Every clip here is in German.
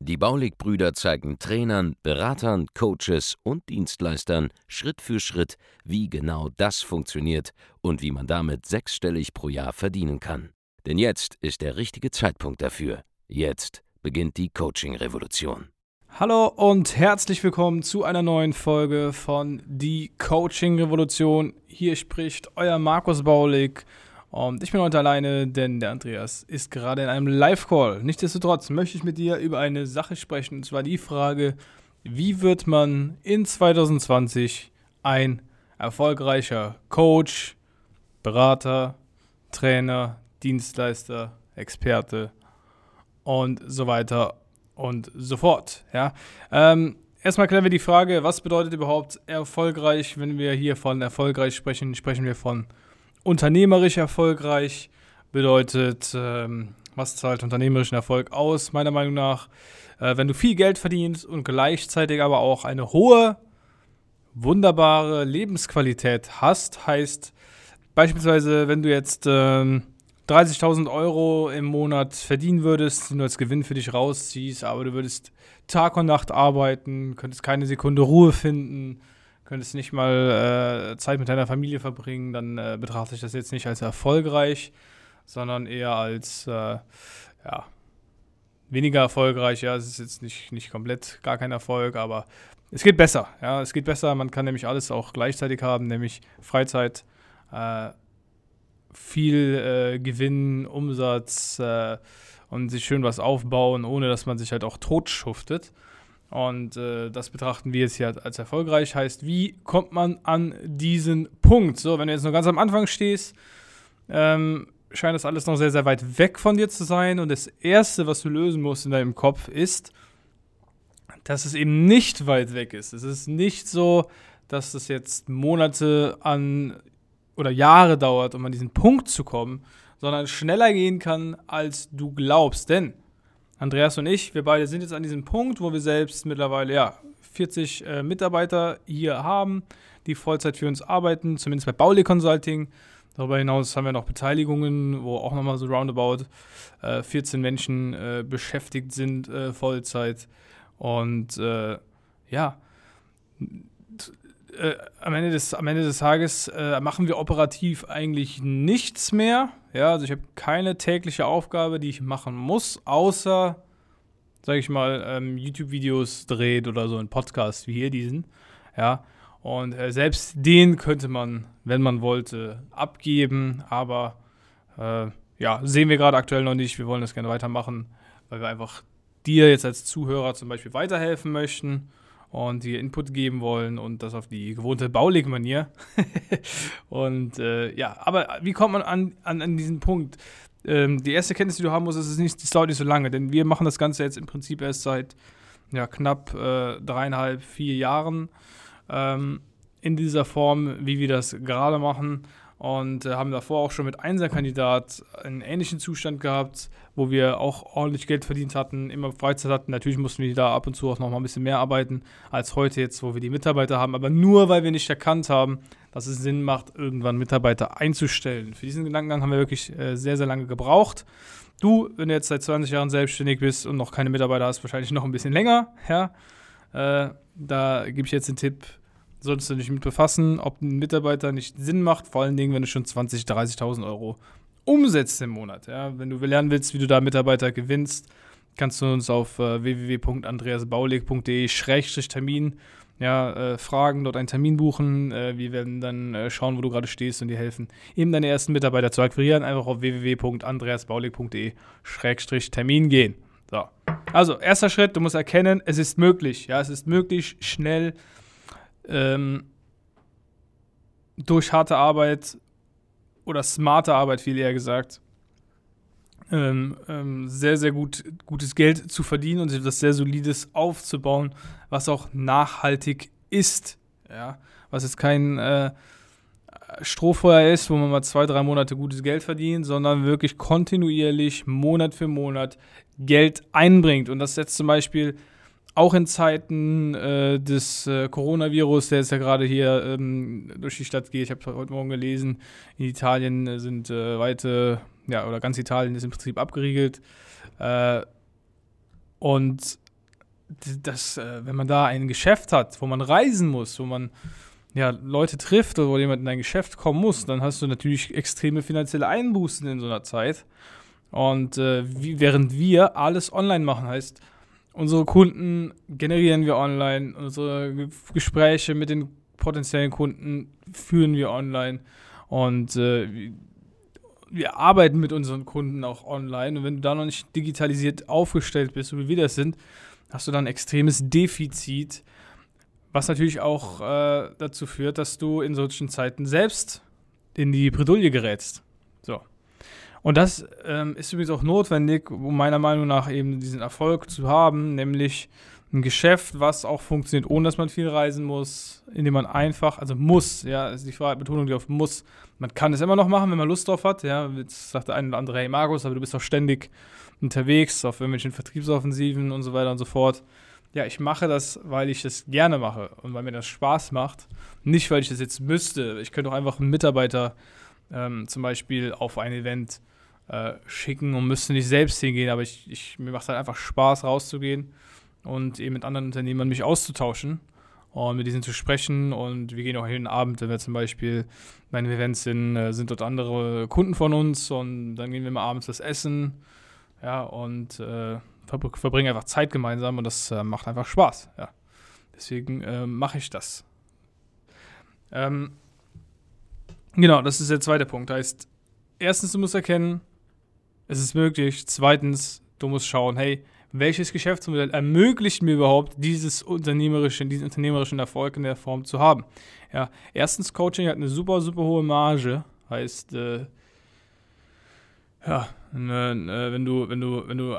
Die Baulig-Brüder zeigen Trainern, Beratern, Coaches und Dienstleistern Schritt für Schritt, wie genau das funktioniert und wie man damit sechsstellig pro Jahr verdienen kann. Denn jetzt ist der richtige Zeitpunkt dafür. Jetzt beginnt die Coaching-Revolution. Hallo und herzlich willkommen zu einer neuen Folge von Die Coaching-Revolution. Hier spricht euer Markus Baulig und ich bin heute alleine, denn der Andreas ist gerade in einem Live-Call. Nichtsdestotrotz möchte ich mit dir über eine Sache sprechen, und zwar die Frage, wie wird man in 2020 ein erfolgreicher Coach, Berater, Trainer, Dienstleister, Experte und so weiter und so fort. Ja? Ähm, erstmal klären wir die Frage, was bedeutet überhaupt erfolgreich? Wenn wir hier von erfolgreich sprechen, sprechen wir von unternehmerisch erfolgreich bedeutet, ähm, was zahlt unternehmerischen Erfolg aus, meiner Meinung nach, äh, wenn du viel Geld verdienst und gleichzeitig aber auch eine hohe, wunderbare Lebensqualität hast, heißt beispielsweise, wenn du jetzt ähm, 30.000 Euro im Monat verdienen würdest, die du als Gewinn für dich rausziehst, aber du würdest Tag und Nacht arbeiten, könntest keine Sekunde Ruhe finden, könntest nicht mal äh, Zeit mit deiner Familie verbringen, dann äh, betrachte ich das jetzt nicht als erfolgreich, sondern eher als äh, ja, weniger erfolgreich. Ja, es ist jetzt nicht, nicht komplett gar kein Erfolg, aber es geht besser. Ja, es geht besser. Man kann nämlich alles auch gleichzeitig haben, nämlich Freizeit, äh, viel äh, Gewinn, Umsatz äh, und sich schön was aufbauen, ohne dass man sich halt auch totschuftet. Und äh, das betrachten wir jetzt hier als erfolgreich. Heißt, wie kommt man an diesen Punkt? So, wenn du jetzt noch ganz am Anfang stehst, ähm, scheint das alles noch sehr, sehr weit weg von dir zu sein. Und das Erste, was du lösen musst in deinem Kopf, ist, dass es eben nicht weit weg ist. Es ist nicht so, dass es jetzt Monate an oder Jahre dauert, um an diesen Punkt zu kommen, sondern schneller gehen kann, als du glaubst. Denn Andreas und ich, wir beide sind jetzt an diesem Punkt, wo wir selbst mittlerweile ja 40 äh, Mitarbeiter hier haben, die Vollzeit für uns arbeiten, zumindest bei Bauli Consulting. Darüber hinaus haben wir noch Beteiligungen, wo auch nochmal so roundabout äh, 14 Menschen äh, beschäftigt sind, äh, Vollzeit. Und äh, ja, äh, am, Ende des, am Ende des Tages machen wir operativ eigentlich nichts mehr. Ja, also ich habe keine tägliche Aufgabe, die ich machen muss, außer, sage ich mal, ähm, YouTube-Videos dreht oder so ein Podcast wie hier diesen. Ja, und äh, selbst den könnte man, wenn man wollte, abgeben. Aber äh, ja, sehen wir gerade aktuell noch nicht. Wir wollen das gerne weitermachen, weil wir einfach dir jetzt als Zuhörer zum Beispiel weiterhelfen möchten und dir Input geben wollen und das auf die gewohnte Baulig-Manier. und äh, ja, aber wie kommt man an, an, an diesen Punkt? Ähm, die erste Kenntnis, die du haben musst, ist, es nicht, das dauert nicht so lange, denn wir machen das Ganze jetzt im Prinzip erst seit ja, knapp äh, dreieinhalb, vier Jahren ähm, in dieser Form, wie wir das gerade machen und äh, haben davor auch schon mit Einserkandidat einen ähnlichen Zustand gehabt, wo wir auch ordentlich Geld verdient hatten, immer Freizeit hatten. Natürlich mussten wir da ab und zu auch noch mal ein bisschen mehr arbeiten als heute jetzt, wo wir die Mitarbeiter haben, aber nur weil wir nicht erkannt haben, dass es Sinn macht, irgendwann Mitarbeiter einzustellen. Für diesen Gedankengang haben wir wirklich äh, sehr, sehr lange gebraucht. Du, wenn du jetzt seit 20 Jahren selbstständig bist und noch keine Mitarbeiter hast, wahrscheinlich noch ein bisschen länger, ja. Äh, da gebe ich jetzt den Tipp, solltest du dich mit befassen, ob ein Mitarbeiter nicht Sinn macht, vor allen Dingen, wenn du schon 20.000, 30.000 Euro umsetzt im Monat. Ja? Wenn du lernen willst, wie du da Mitarbeiter gewinnst, kannst du uns auf äh, www.andreasbaulig.de-termin ja, äh, fragen, dort einen Termin buchen. Äh, wir werden dann äh, schauen, wo du gerade stehst und dir helfen, eben deine ersten Mitarbeiter zu akquirieren. Einfach auf www.andreasbaulig.de-termin gehen. So. Also, erster Schritt, du musst erkennen, es ist möglich. Ja, es ist möglich, schnell ähm, durch harte Arbeit oder smarte Arbeit, viel eher gesagt, ähm, ähm, sehr, sehr gut, gutes Geld zu verdienen und etwas sehr Solides aufzubauen, was auch nachhaltig ist. Ja? Was jetzt kein, äh, Strohfeuer ist, wo man mal zwei, drei Monate gutes Geld verdient, sondern wirklich kontinuierlich Monat für Monat Geld einbringt. Und das setzt zum Beispiel auch in Zeiten äh, des äh, Coronavirus, der jetzt ja gerade hier ähm, durch die Stadt geht. Ich habe heute Morgen gelesen, in Italien sind äh, weite, ja, oder ganz Italien ist im Prinzip abgeriegelt. Äh, und das, äh, wenn man da ein Geschäft hat, wo man reisen muss, wo man ja, Leute trifft oder wo jemand in dein Geschäft kommen muss, dann hast du natürlich extreme finanzielle Einbußen in so einer Zeit. Und äh, wie, während wir alles online machen, heißt, unsere Kunden generieren wir online, unsere Gespräche mit den potenziellen Kunden führen wir online und äh, wir arbeiten mit unseren Kunden auch online. Und wenn du da noch nicht digitalisiert aufgestellt bist, so wie wir das sind, hast du dann ein extremes Defizit, was natürlich auch äh, dazu führt, dass du in solchen Zeiten selbst in die Bredouille gerätst. So. Und das ähm, ist übrigens auch notwendig, um meiner Meinung nach eben diesen Erfolg zu haben, nämlich ein Geschäft, was auch funktioniert, ohne dass man viel reisen muss, indem man einfach, also muss, ja, ist die Frage, Betonung die auf muss. Man kann es immer noch machen, wenn man Lust drauf hat, ja. Jetzt sagt der eine oder andere, hey Markus, aber du bist doch ständig unterwegs auf irgendwelchen Vertriebsoffensiven und so weiter und so fort. Ja, ich mache das, weil ich es gerne mache und weil mir das Spaß macht. Nicht, weil ich das jetzt müsste. Ich könnte auch einfach einen Mitarbeiter ähm, zum Beispiel auf ein Event äh, schicken und müsste nicht selbst hingehen, aber ich, ich mir macht es halt einfach Spaß, rauszugehen und eben mit anderen Unternehmern mich auszutauschen und mit diesen zu sprechen. Und wir gehen auch jeden Abend, wenn wir zum Beispiel bei einem Event sind, äh, sind dort andere Kunden von uns und dann gehen wir mal abends was essen. Ja, und äh, verbringen einfach Zeit gemeinsam und das äh, macht einfach Spaß. Ja. Deswegen äh, mache ich das. Ähm, genau, das ist der zweite Punkt. Heißt, erstens, du musst erkennen, es ist möglich. Zweitens, du musst schauen, hey, welches Geschäftsmodell ermöglicht mir überhaupt, dieses unternehmerischen, diesen unternehmerischen Erfolg in der Form zu haben? Ja, erstens, Coaching hat eine super, super hohe Marge. Heißt, äh, ja, ne, wenn du, wenn du, wenn du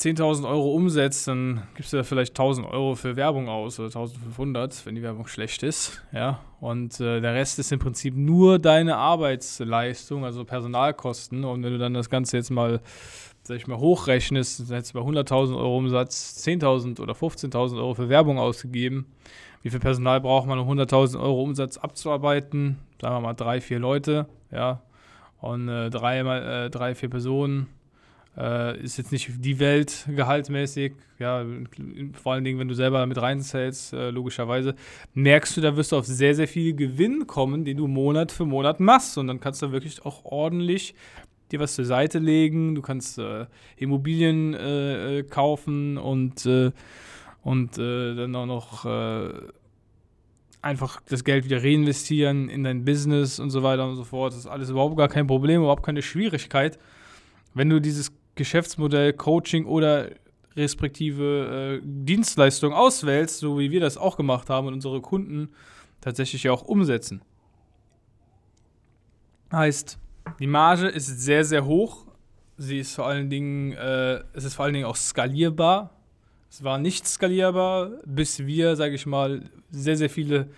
10.000 Euro umsetzt, dann gibst du da vielleicht 1.000 Euro für Werbung aus oder 1.500, wenn die Werbung schlecht ist. Ja, und äh, der Rest ist im Prinzip nur deine Arbeitsleistung, also Personalkosten. Und wenn du dann das Ganze jetzt mal sag ich mal, hochrechnest, dann hättest du bei 100.000 Euro Umsatz 10.000 oder 15.000 Euro für Werbung ausgegeben. Wie viel Personal braucht man, um 100.000 Euro Umsatz abzuarbeiten? Sagen wir mal drei, vier Leute, ja. Und äh, drei, äh, drei, vier Personen äh, ist jetzt nicht die Welt gehaltsmäßig. Ja, vor allen Dingen, wenn du selber mit reinzählst, äh, logischerweise, merkst du, da wirst du auf sehr, sehr viel Gewinn kommen, den du Monat für Monat machst. Und dann kannst du wirklich auch ordentlich dir was zur Seite legen, du kannst äh, Immobilien äh, äh kaufen und, äh, und äh, dann auch noch äh, einfach das Geld wieder reinvestieren in dein Business und so weiter und so fort. Das ist alles überhaupt gar kein Problem, überhaupt keine Schwierigkeit. Wenn du dieses Geschäftsmodell Coaching oder respektive Dienstleistung auswählst, so wie wir das auch gemacht haben und unsere Kunden tatsächlich auch umsetzen. Heißt, die Marge ist sehr, sehr hoch. Sie ist vor allen Dingen, äh, es ist vor allen Dingen auch skalierbar. Es war nicht skalierbar, bis wir, sage ich mal, sehr, sehr viele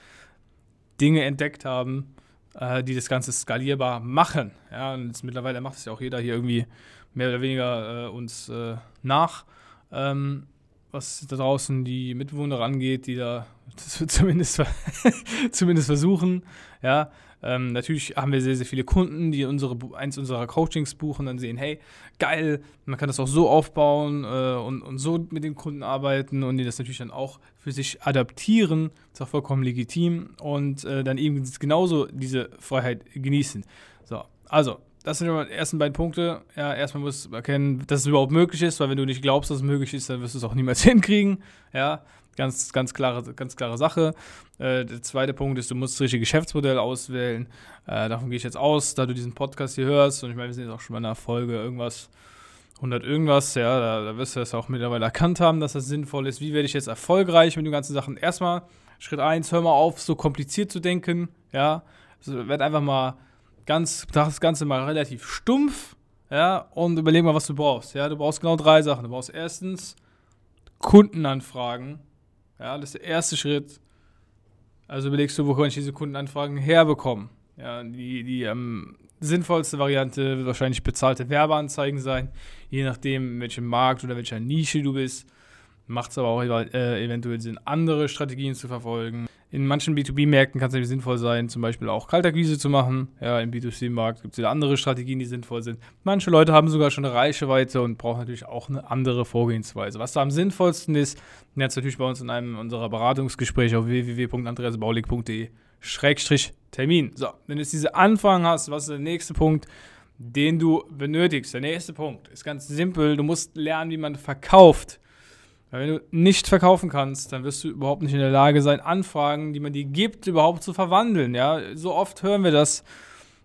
Dinge entdeckt haben, äh, die das Ganze skalierbar machen. Ja, und mittlerweile macht es ja auch jeder hier irgendwie mehr oder weniger äh, uns äh, nach, ähm, was da draußen die Mitbewohner angeht, die da zumindest, zumindest versuchen. Ja, ähm, natürlich haben wir sehr, sehr viele Kunden, die unsere, eins unserer Coachings buchen, dann sehen, hey, geil, man kann das auch so aufbauen äh, und, und so mit den Kunden arbeiten und die das natürlich dann auch für sich adaptieren. Ist auch vollkommen legitim und äh, dann eben genauso diese Freiheit genießen. So, also, das sind die ersten beiden Punkte. Ja, erstmal musst du erkennen, dass es überhaupt möglich ist, weil wenn du nicht glaubst, dass es möglich ist, dann wirst du es auch niemals hinkriegen. Ja, Ganz, ganz, klare, ganz klare Sache. Äh, der zweite Punkt ist, du musst das richtige Geschäftsmodell auswählen. Äh, davon gehe ich jetzt aus, da du diesen Podcast hier hörst. Und ich meine, wir sind jetzt auch schon bei einer Folge irgendwas, 100 irgendwas. Ja, da, da wirst du das auch mittlerweile erkannt haben, dass das sinnvoll ist. Wie werde ich jetzt erfolgreich mit den ganzen Sachen? Erstmal, Schritt 1, hör mal auf, so kompliziert zu denken. Ja, also, werd einfach mal ganz, das Ganze mal relativ stumpf. Ja, und überleg mal, was du brauchst. Ja, du brauchst genau drei Sachen. Du brauchst erstens Kundenanfragen ja, das ist der erste Schritt. Also überlegst du, wo kann ich diese Kundenanfragen herbekommen? Ja, die, die ähm, sinnvollste Variante wird wahrscheinlich bezahlte Werbeanzeigen sein, je nachdem, in welchem Markt oder welcher Nische du bist. Macht es aber auch äh, eventuell Sinn, andere Strategien zu verfolgen. In manchen B2B-Märkten kann es nämlich sinnvoll sein, zum Beispiel auch Kaltakquise zu machen. Ja, im B2C-Markt gibt es wieder andere Strategien, die sinnvoll sind. Manche Leute haben sogar schon eine Reichweite und brauchen natürlich auch eine andere Vorgehensweise. Was da am sinnvollsten ist, jetzt natürlich bei uns in einem unserer Beratungsgespräche auf www.andreasbaulig.de Schrägstrich Termin. So, wenn du jetzt diese Anfragen hast, was ist der nächste Punkt, den du benötigst? Der nächste Punkt ist ganz simpel. Du musst lernen, wie man verkauft. Weil wenn du nicht verkaufen kannst, dann wirst du überhaupt nicht in der Lage sein, Anfragen, die man dir gibt, überhaupt zu verwandeln. Ja, so oft hören wir das.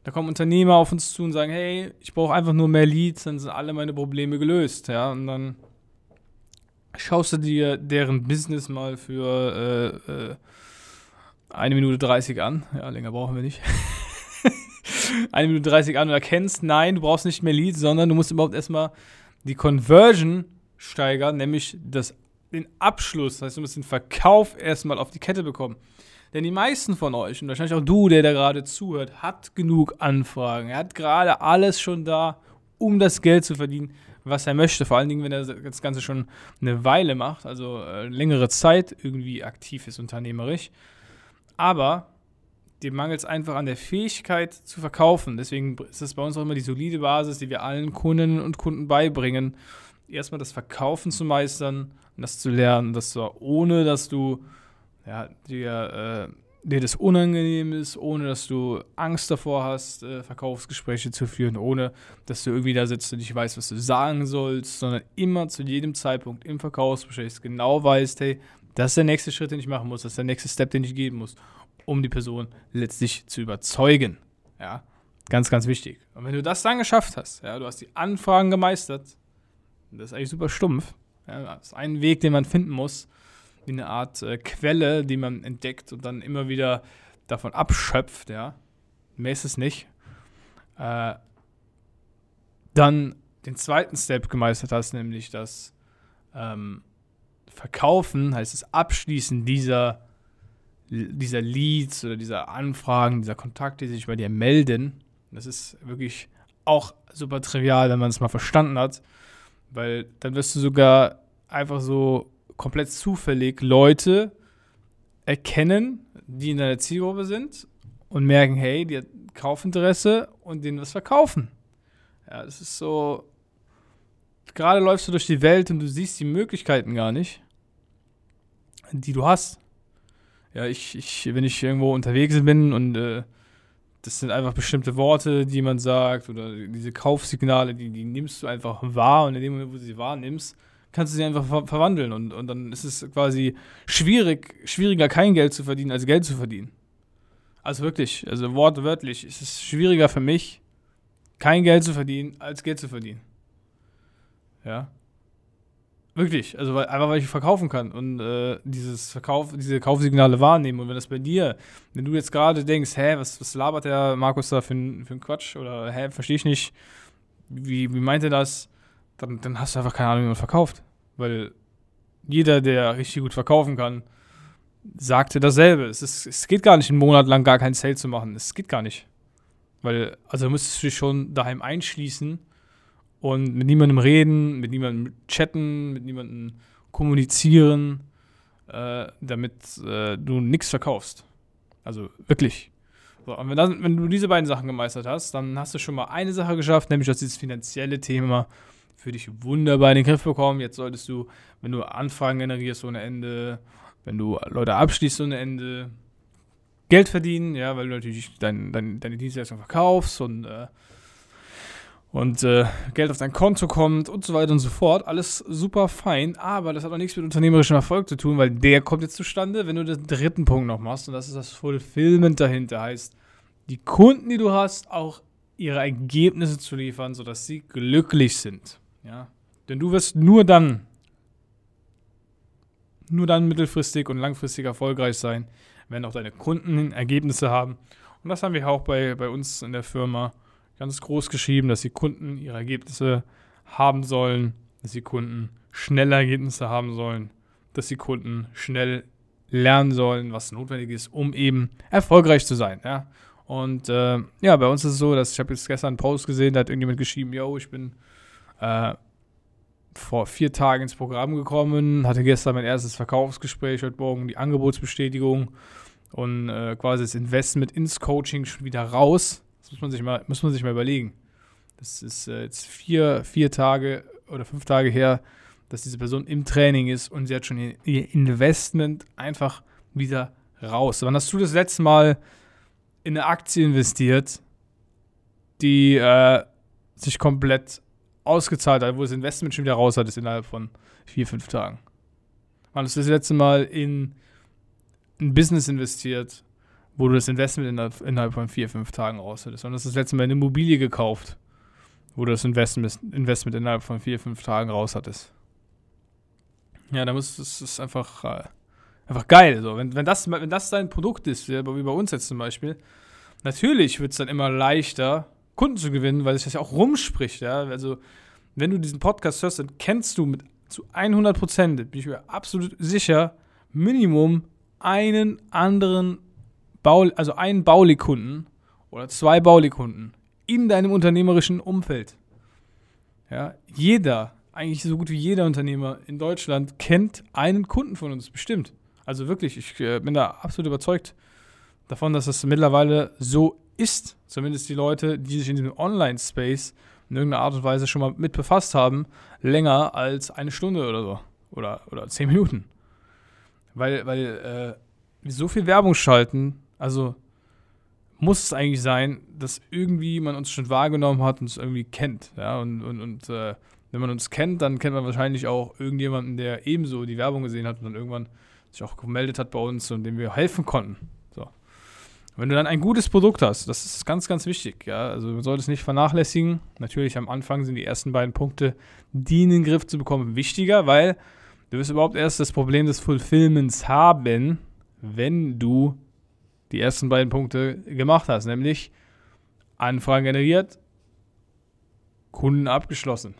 Da kommen Unternehmer auf uns zu und sagen, hey, ich brauche einfach nur mehr Leads, dann sind alle meine Probleme gelöst. Ja, und dann schaust du dir deren Business mal für äh, äh, eine Minute 30 an. Ja, länger brauchen wir nicht. eine Minute 30 an und erkennst, nein, du brauchst nicht mehr Leads, sondern du musst überhaupt erstmal die Conversion steigern, nämlich das, den Abschluss, das heißt, du musst den Verkauf erstmal auf die Kette bekommen. Denn die meisten von euch, und wahrscheinlich auch du, der da gerade zuhört, hat genug Anfragen. Er hat gerade alles schon da, um das Geld zu verdienen, was er möchte. Vor allen Dingen, wenn er das Ganze schon eine Weile macht, also äh, längere Zeit irgendwie aktiv ist unternehmerisch. Aber dem mangelt es einfach an der Fähigkeit zu verkaufen. Deswegen ist es bei uns auch immer die solide Basis, die wir allen Kundinnen und Kunden beibringen erstmal das Verkaufen zu meistern und das zu lernen, dass du, ohne dass du ja, dir, äh, dir das unangenehm ist, ohne dass du Angst davor hast, äh, Verkaufsgespräche zu führen, ohne dass du irgendwie da sitzt und nicht weißt, was du sagen sollst, sondern immer zu jedem Zeitpunkt im Verkaufsgespräch genau weißt, hey, das ist der nächste Schritt, den ich machen muss, das ist der nächste Step, den ich gehen muss, um die Person letztlich zu überzeugen. Ja, ganz, ganz wichtig. Und wenn du das dann geschafft hast, ja, du hast die Anfragen gemeistert, das ist eigentlich super stumpf. Ja, das ist ein Weg, den man finden muss, wie eine Art äh, Quelle, die man entdeckt und dann immer wieder davon abschöpft, ja. Mehr ist es nicht. Äh, dann den zweiten Step gemeistert hast, nämlich das ähm, Verkaufen, heißt das Abschließen dieser, dieser Leads oder dieser Anfragen, dieser Kontakte, die sich bei dir melden. Das ist wirklich auch super trivial, wenn man es mal verstanden hat. Weil dann wirst du sogar einfach so komplett zufällig Leute erkennen, die in deiner Zielgruppe sind und merken, hey, die hat Kaufinteresse und denen was verkaufen. Ja, das ist so. Gerade läufst du durch die Welt und du siehst die Möglichkeiten gar nicht, die du hast. Ja, ich, ich wenn ich irgendwo unterwegs bin und äh, das sind einfach bestimmte Worte, die man sagt oder diese Kaufsignale, die, die nimmst du einfach wahr und in dem Moment, wo du sie wahrnimmst, kannst du sie einfach ver verwandeln und, und dann ist es quasi schwierig, schwieriger kein Geld zu verdienen, als Geld zu verdienen. Also wirklich, also wortwörtlich, ist es schwieriger für mich, kein Geld zu verdienen, als Geld zu verdienen. Ja. Wirklich, also weil, einfach weil ich verkaufen kann und äh, dieses Verkauf, diese Kaufsignale wahrnehmen. Und wenn das bei dir, wenn du jetzt gerade denkst, hä, was, was labert der Markus da für, einen Quatsch? Oder hä, verstehe ich nicht, wie, wie meint er das? Dann, dann hast du einfach keine Ahnung, wie man verkauft. Weil jeder, der richtig gut verkaufen kann, sagte dasselbe. Es, ist, es geht gar nicht, einen Monat lang gar kein Sale zu machen. Es geht gar nicht. Weil, also müsstest du dich schon daheim einschließen und mit niemandem reden, mit niemandem chatten, mit niemandem kommunizieren, äh, damit äh, du nichts verkaufst. Also wirklich. So, und wenn, das, wenn, du diese beiden Sachen gemeistert hast, dann hast du schon mal eine Sache geschafft, nämlich dass dieses finanzielle Thema für dich wunderbar in den Griff bekommen. Jetzt solltest du, wenn du Anfragen generierst ohne Ende, wenn du Leute abschließt ohne Ende, Geld verdienen, ja, weil du natürlich dein, dein, deine Dienstleistung verkaufst und äh, und äh, Geld auf dein Konto kommt und so weiter und so fort. Alles super fein, aber das hat auch nichts mit unternehmerischem Erfolg zu tun, weil der kommt jetzt zustande, wenn du den dritten Punkt noch machst und das ist das Fulfillment dahinter. Heißt, die Kunden, die du hast, auch ihre Ergebnisse zu liefern, sodass sie glücklich sind. Ja? Denn du wirst nur dann, nur dann mittelfristig und langfristig erfolgreich sein, wenn auch deine Kunden Ergebnisse haben. Und das haben wir auch bei, bei uns in der Firma ganz groß geschrieben, dass die Kunden ihre Ergebnisse haben sollen, dass die Kunden schnelle Ergebnisse haben sollen, dass die Kunden schnell lernen sollen, was notwendig ist, um eben erfolgreich zu sein. Ja? Und äh, ja, bei uns ist es so, dass ich habe jetzt gestern einen Post gesehen, da hat irgendjemand geschrieben, yo, ich bin äh, vor vier Tagen ins Programm gekommen, hatte gestern mein erstes Verkaufsgespräch, heute Morgen die Angebotsbestätigung und äh, quasi das Investment ins Coaching schon wieder raus. Das muss man sich mal, muss man sich mal überlegen. Das ist äh, jetzt vier, vier Tage oder fünf Tage her, dass diese Person im Training ist und sie hat schon ihr Investment einfach wieder raus. Wann hast du das letzte Mal in eine Aktie investiert, die äh, sich komplett ausgezahlt hat, wo das Investment schon wieder raus hat, ist innerhalb von vier, fünf Tagen? Wann hast du das letzte Mal in ein Business investiert, wo du das Investment innerhalb, von vier, fünf Tagen raus hattest? Wann hast du das letzte Mal eine Immobilie gekauft, wo du das Investment, innerhalb von vier, fünf Tagen raus hattest? Ja, da muss es ist einfach, äh, einfach geil. So. Wenn, wenn, das, wenn das dein Produkt ist, wie bei uns jetzt zum Beispiel, natürlich wird es dann immer leichter, Kunden zu gewinnen, weil sich das ja auch rumspricht. Ja? Also, wenn du diesen Podcast hörst, dann kennst du mit zu 100 Prozent, bin ich mir absolut sicher, Minimum einen anderen Bau, also einen Baulikunden oder zwei Baulikunden in deinem unternehmerischen Umfeld. Ja, jeder eigentlich so gut wie jeder Unternehmer in Deutschland kennt einen Kunden von uns, bestimmt. Also wirklich, ich äh, bin da absolut überzeugt davon, dass das mittlerweile so ist. Zumindest die Leute, die sich in diesem Online-Space in irgendeiner Art und Weise schon mal mit befasst haben, länger als eine Stunde oder so. Oder, oder zehn Minuten. Weil, weil äh, wir so viel Werbung schalten, also muss es eigentlich sein, dass irgendwie man uns schon wahrgenommen hat und es irgendwie kennt. Ja, und, und, und äh, wenn man uns kennt, dann kennt man wahrscheinlich auch irgendjemanden, der ebenso die Werbung gesehen hat und dann irgendwann sich auch gemeldet hat bei uns und dem wir helfen konnten. So. Wenn du dann ein gutes Produkt hast, das ist ganz, ganz wichtig. Ja? Also man sollte es nicht vernachlässigen. Natürlich am Anfang sind die ersten beiden Punkte, die in den Griff zu bekommen, wichtiger, weil du wirst überhaupt erst das Problem des Fulfillments haben, wenn du die ersten beiden Punkte gemacht hast, nämlich Anfragen generiert, Kunden abgeschlossen.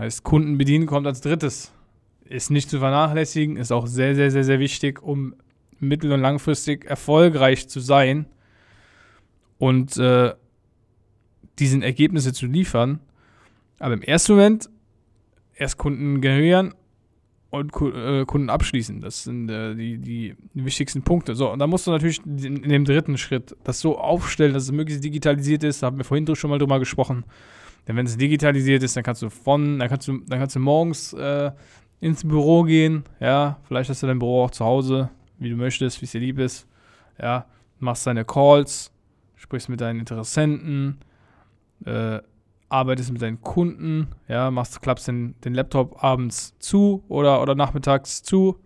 Heißt, Kunden bedienen kommt als drittes. Ist nicht zu vernachlässigen, ist auch sehr, sehr, sehr, sehr wichtig, um mittel- und langfristig erfolgreich zu sein und äh, diesen Ergebnisse zu liefern. Aber im ersten Moment erst Kunden generieren und äh, Kunden abschließen. Das sind äh, die, die, wichtigsten Punkte. So, und da musst du natürlich in, in dem dritten Schritt das so aufstellen, dass es möglichst digitalisiert ist. Da haben wir vorhin schon mal drüber gesprochen. Denn wenn es digitalisiert ist, dann kannst du von, dann kannst du, dann kannst du morgens äh, ins Büro gehen, ja, vielleicht hast du dein Büro auch zu Hause, wie du möchtest, wie es dir lieb ist, ja, machst deine Calls, sprichst mit deinen Interessenten, äh, arbeitest mit deinen Kunden, ja, machst, klappst den, den Laptop abends zu oder, oder nachmittags zu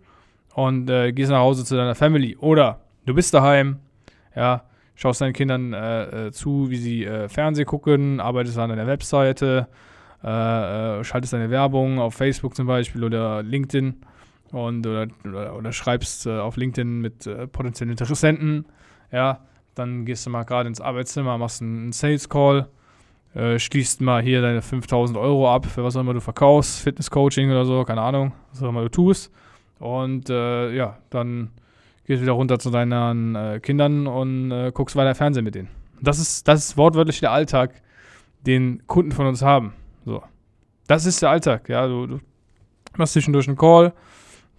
und äh, gehst nach Hause zu deiner Family. Oder du bist daheim, ja, schaust deinen Kindern äh, äh, zu, wie sie äh, Fernsehen gucken, arbeitest an deiner Webseite, äh, äh, schaltest deine Werbung auf Facebook zum Beispiel oder LinkedIn und oder, oder, oder schreibst auf LinkedIn mit potenziellen Interessenten. Ja, dann gehst du mal gerade ins Arbeitszimmer, machst einen Sales Call, schließt mal hier deine 5000 Euro ab für was auch immer du verkaufst, Fitness-Coaching oder so, keine Ahnung, was auch immer du tust. Und ja, dann gehst wieder runter zu deinen äh, Kindern und äh, guckst weiter Fernsehen mit denen. Das ist, das ist wortwörtlich der Alltag, den Kunden von uns haben. So. Das ist der Alltag, ja. Du, du machst zwischendurch einen Call,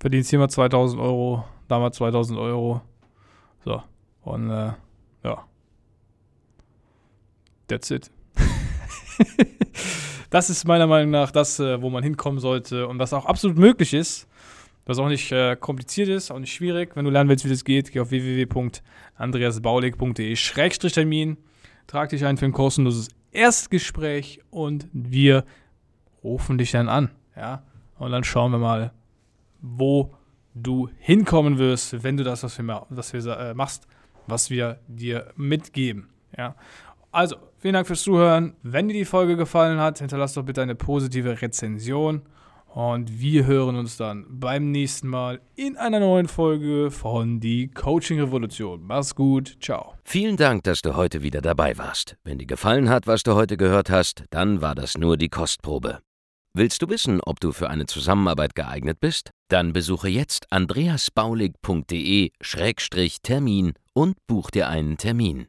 verdienst hier mal 2000 Euro, da mal 2000 Euro. So. Und, äh, ja. That's it. das ist meiner Meinung nach das, äh, wo man hinkommen sollte und was auch absolut möglich ist was auch nicht äh, kompliziert ist, auch nicht schwierig. Wenn du lernen willst, wie das geht, geh auf www.andreasbaulig.de-termin, trag dich ein für ein kostenloses Erstgespräch und wir rufen dich dann an. Ja? Und dann schauen wir mal, wo du hinkommen wirst, wenn du das, was wir, was wir äh, machst, was wir dir mitgeben. Ja? Also, vielen Dank fürs Zuhören. Wenn dir die Folge gefallen hat, hinterlass doch bitte eine positive Rezension. Und wir hören uns dann beim nächsten Mal in einer neuen Folge von Die Coaching Revolution. Mach's gut, ciao. Vielen Dank, dass du heute wieder dabei warst. Wenn dir gefallen hat, was du heute gehört hast, dann war das nur die Kostprobe. Willst du wissen, ob du für eine Zusammenarbeit geeignet bist? Dann besuche jetzt andreasbaulig.de-termin und buch dir einen Termin.